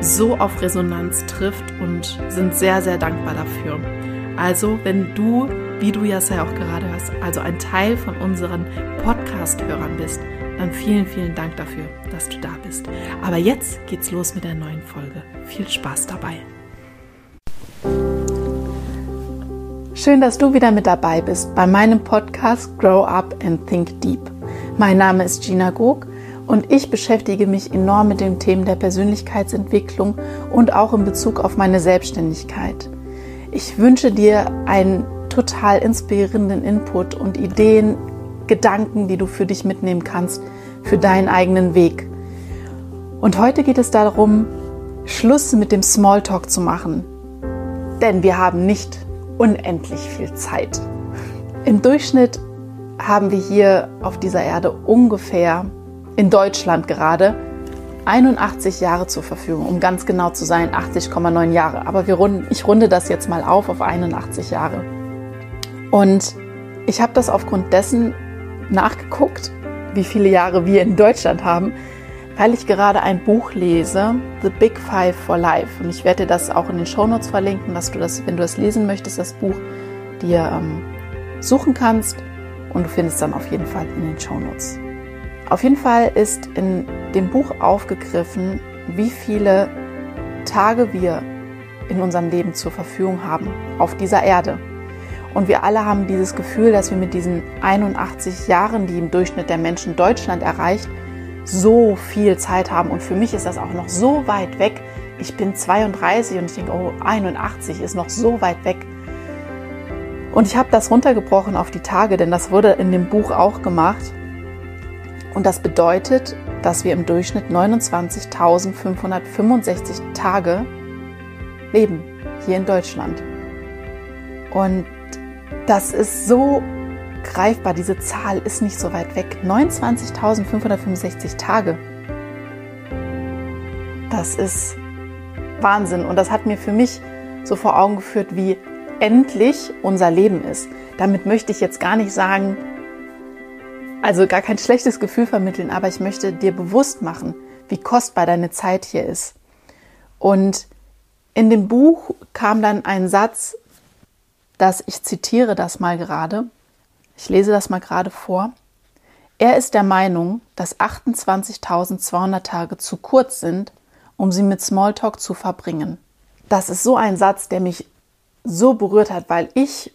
so auf Resonanz trifft und sind sehr, sehr dankbar dafür. Also, wenn du, wie du ja auch gerade hörst, also ein Teil von unseren Podcast-Hörern bist, dann vielen, vielen Dank dafür, dass du da bist. Aber jetzt geht's los mit der neuen Folge. Viel Spaß dabei. Schön, dass du wieder mit dabei bist bei meinem Podcast Grow Up and Think Deep. Mein Name ist Gina Gog und ich beschäftige mich enorm mit den Themen der Persönlichkeitsentwicklung und auch in Bezug auf meine Selbstständigkeit. Ich wünsche dir einen total inspirierenden Input und Ideen, Gedanken, die du für dich mitnehmen kannst, für deinen eigenen Weg. Und heute geht es darum, Schluss mit dem Smalltalk zu machen. Denn wir haben nicht unendlich viel Zeit. Im Durchschnitt haben wir hier auf dieser Erde ungefähr in Deutschland gerade 81 Jahre zur Verfügung, um ganz genau zu sein, 80,9 Jahre. Aber runden, ich runde das jetzt mal auf auf 81 Jahre. Und ich habe das aufgrund dessen nachgeguckt, wie viele Jahre wir in Deutschland haben, weil ich gerade ein Buch lese, The Big Five for Life. Und ich werde dir das auch in den Shownotes verlinken, dass du das, wenn du das lesen möchtest, das Buch dir ähm, suchen kannst. Und du findest dann auf jeden Fall in den Shownotes. Auf jeden Fall ist in dem Buch aufgegriffen, wie viele Tage wir in unserem Leben zur Verfügung haben auf dieser Erde. Und wir alle haben dieses Gefühl, dass wir mit diesen 81 Jahren, die im Durchschnitt der Menschen Deutschland erreicht, so viel Zeit haben. Und für mich ist das auch noch so weit weg. Ich bin 32 und ich denke, oh, 81 ist noch so weit weg. Und ich habe das runtergebrochen auf die Tage, denn das wurde in dem Buch auch gemacht. Und das bedeutet, dass wir im Durchschnitt 29.565 Tage leben hier in Deutschland. Und das ist so greifbar. Diese Zahl ist nicht so weit weg. 29.565 Tage. Das ist Wahnsinn. Und das hat mir für mich so vor Augen geführt, wie endlich unser Leben ist. Damit möchte ich jetzt gar nicht sagen, also gar kein schlechtes Gefühl vermitteln, aber ich möchte dir bewusst machen, wie kostbar deine Zeit hier ist. Und in dem Buch kam dann ein Satz, dass ich zitiere das mal gerade. Ich lese das mal gerade vor. Er ist der Meinung, dass 28.200 Tage zu kurz sind, um sie mit Smalltalk zu verbringen. Das ist so ein Satz, der mich so berührt hat, weil ich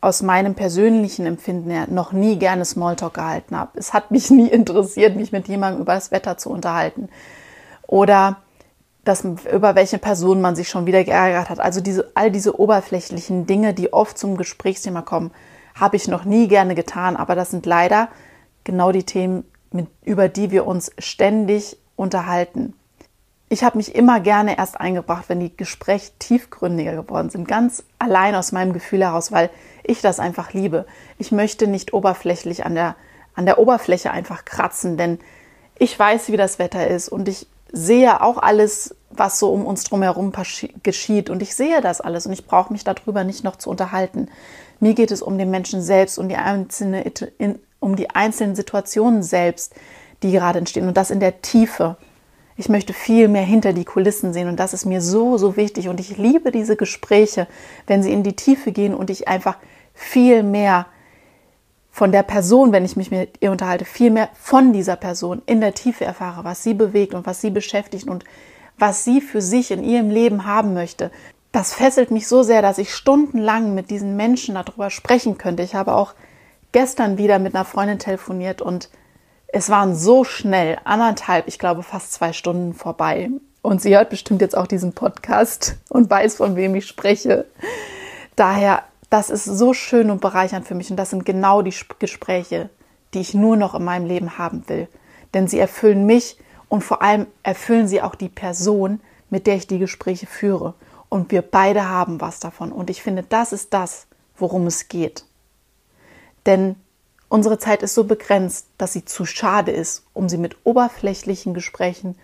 aus meinem persönlichen Empfinden her noch nie gerne Smalltalk gehalten habe. Es hat mich nie interessiert, mich mit jemandem über das Wetter zu unterhalten oder dass, über welche Person man sich schon wieder geärgert hat. Also diese, all diese oberflächlichen Dinge, die oft zum Gesprächsthema kommen, habe ich noch nie gerne getan. Aber das sind leider genau die Themen, mit, über die wir uns ständig unterhalten. Ich habe mich immer gerne erst eingebracht, wenn die Gespräche tiefgründiger geworden sind, ganz allein aus meinem Gefühl heraus, weil ich das einfach liebe. Ich möchte nicht oberflächlich an der, an der Oberfläche einfach kratzen, denn ich weiß, wie das Wetter ist und ich sehe auch alles, was so um uns drumherum geschieht und ich sehe das alles und ich brauche mich darüber nicht noch zu unterhalten. Mir geht es um den Menschen selbst, um die, einzelne, um die einzelnen Situationen selbst, die gerade entstehen und das in der Tiefe. Ich möchte viel mehr hinter die Kulissen sehen und das ist mir so, so wichtig und ich liebe diese Gespräche, wenn sie in die Tiefe gehen und ich einfach viel mehr von der Person, wenn ich mich mit ihr unterhalte, viel mehr von dieser Person in der Tiefe erfahre, was sie bewegt und was sie beschäftigt und was sie für sich in ihrem Leben haben möchte. das fesselt mich so sehr, dass ich stundenlang mit diesen Menschen darüber sprechen könnte. Ich habe auch gestern wieder mit einer Freundin telefoniert und es waren so schnell anderthalb, ich glaube fast zwei Stunden vorbei. Und sie hört bestimmt jetzt auch diesen Podcast und weiß, von wem ich spreche. Daher, das ist so schön und bereichernd für mich und das sind genau die Gespräche, die ich nur noch in meinem Leben haben will. Denn sie erfüllen mich und vor allem erfüllen sie auch die Person, mit der ich die Gespräche führe. Und wir beide haben was davon. Und ich finde, das ist das, worum es geht. Denn unsere Zeit ist so begrenzt, dass sie zu schade ist, um sie mit oberflächlichen Gesprächen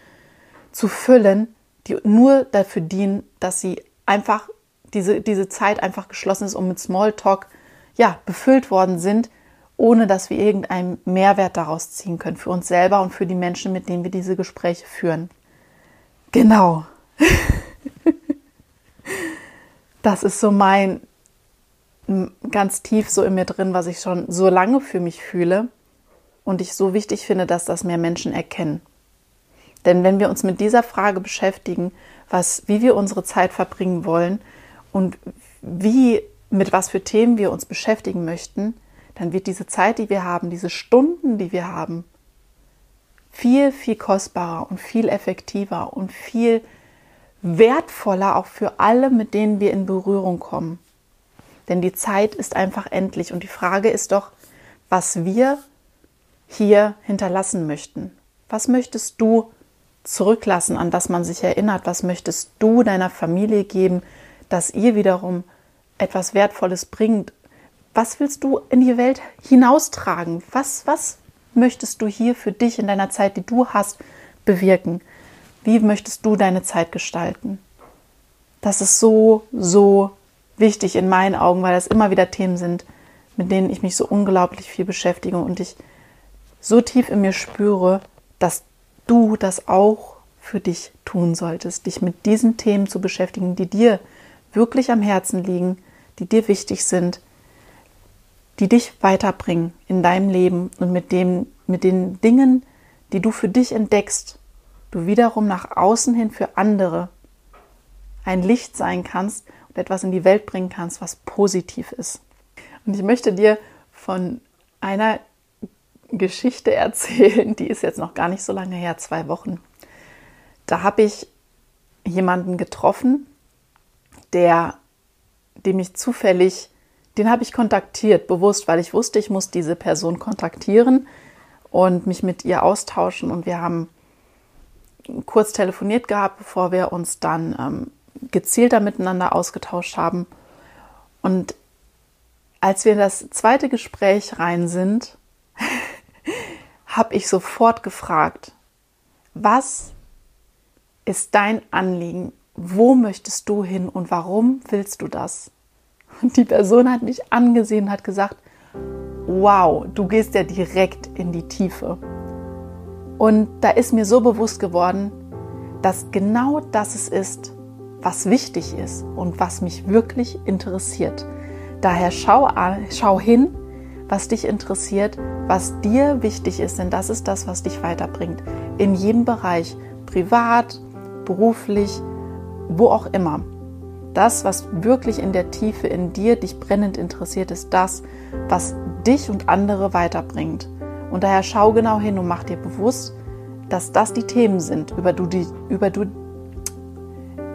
zu füllen, die nur dafür dienen, dass sie einfach diese, diese Zeit einfach geschlossen ist und mit Smalltalk ja, befüllt worden sind, ohne dass wir irgendeinen Mehrwert daraus ziehen können für uns selber und für die Menschen, mit denen wir diese Gespräche führen. Genau. das ist so mein ganz tief so in mir drin, was ich schon so lange für mich fühle und ich so wichtig finde, dass das mehr Menschen erkennen. Denn wenn wir uns mit dieser Frage beschäftigen, was, wie wir unsere Zeit verbringen wollen und wie, mit was für Themen wir uns beschäftigen möchten, dann wird diese Zeit, die wir haben, diese Stunden, die wir haben, viel, viel kostbarer und viel effektiver und viel wertvoller auch für alle, mit denen wir in Berührung kommen. Denn die Zeit ist einfach endlich und die Frage ist doch, was wir hier hinterlassen möchten. Was möchtest du zurücklassen, an das man sich erinnert? Was möchtest du deiner Familie geben, dass ihr wiederum etwas Wertvolles bringt was willst du in die Welt hinaustragen? Was, was möchtest du hier für dich in deiner Zeit, die du hast, bewirken? Wie möchtest du deine Zeit gestalten? Das ist so, so wichtig in meinen Augen, weil das immer wieder Themen sind, mit denen ich mich so unglaublich viel beschäftige und ich so tief in mir spüre, dass du das auch für dich tun solltest, dich mit diesen Themen zu beschäftigen, die dir wirklich am Herzen liegen, die dir wichtig sind, die dich weiterbringen in deinem Leben und mit, dem, mit den Dingen, die du für dich entdeckst, du wiederum nach außen hin für andere ein Licht sein kannst etwas in die Welt bringen kannst, was positiv ist. Und ich möchte dir von einer Geschichte erzählen, die ist jetzt noch gar nicht so lange her, zwei Wochen. Da habe ich jemanden getroffen, der, dem ich zufällig den habe ich kontaktiert, bewusst, weil ich wusste, ich muss diese Person kontaktieren und mich mit ihr austauschen. Und wir haben kurz telefoniert gehabt, bevor wir uns dann ähm, gezielter miteinander ausgetauscht haben. Und als wir in das zweite Gespräch rein sind, habe ich sofort gefragt, was ist dein Anliegen? Wo möchtest du hin und warum willst du das? Und die Person hat mich angesehen und hat gesagt, wow, du gehst ja direkt in die Tiefe. Und da ist mir so bewusst geworden, dass genau das es ist, was wichtig ist und was mich wirklich interessiert. Daher schau, an, schau hin, was dich interessiert, was dir wichtig ist, denn das ist das, was dich weiterbringt. In jedem Bereich, privat, beruflich, wo auch immer das, was wirklich in der Tiefe in dir dich brennend interessiert, ist das, was dich und andere weiterbringt. Und daher schau genau hin und mach dir bewusst, dass das die Themen sind, über, du die, über, du,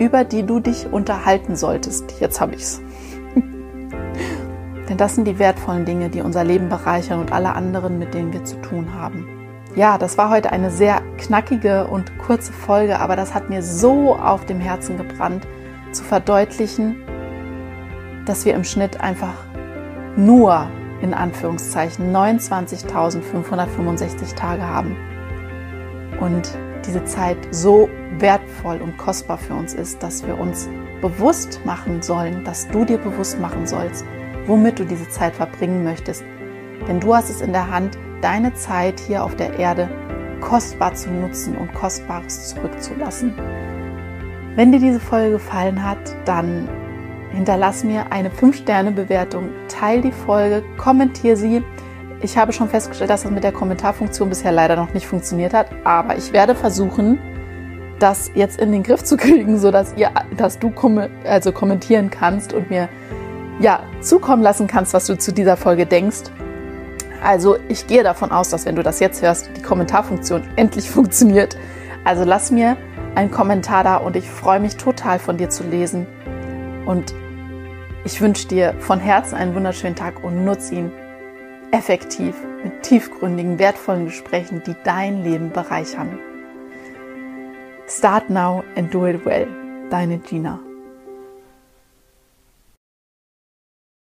über die du dich unterhalten solltest. Jetzt habe ich es. Denn das sind die wertvollen Dinge, die unser Leben bereichern und alle anderen, mit denen wir zu tun haben. Ja, das war heute eine sehr knackige und kurze Folge, aber das hat mir so auf dem Herzen gebrannt, zu verdeutlichen, dass wir im Schnitt einfach nur in Anführungszeichen 29.565 Tage haben. Und diese Zeit so wertvoll und kostbar für uns ist, dass wir uns bewusst machen sollen, dass du dir bewusst machen sollst, womit du diese Zeit verbringen möchtest. Denn du hast es in der Hand, deine Zeit hier auf der Erde kostbar zu nutzen und Kostbares zurückzulassen. Wenn dir diese Folge gefallen hat, dann hinterlass mir eine 5-Sterne-Bewertung, teile die Folge, kommentiere sie. Ich habe schon festgestellt, dass das mit der Kommentarfunktion bisher leider noch nicht funktioniert hat, aber ich werde versuchen, das jetzt in den Griff zu kriegen, so dass ihr, dass du kom also kommentieren kannst und mir ja zukommen lassen kannst, was du zu dieser Folge denkst. Also ich gehe davon aus, dass wenn du das jetzt hörst, die Kommentarfunktion endlich funktioniert. Also lass mir einen Kommentar da und ich freue mich total von dir zu lesen. Und ich wünsche dir von Herzen einen wunderschönen Tag und nutze ihn effektiv mit tiefgründigen, wertvollen Gesprächen, die dein Leben bereichern. Start now and do it well. Deine Gina.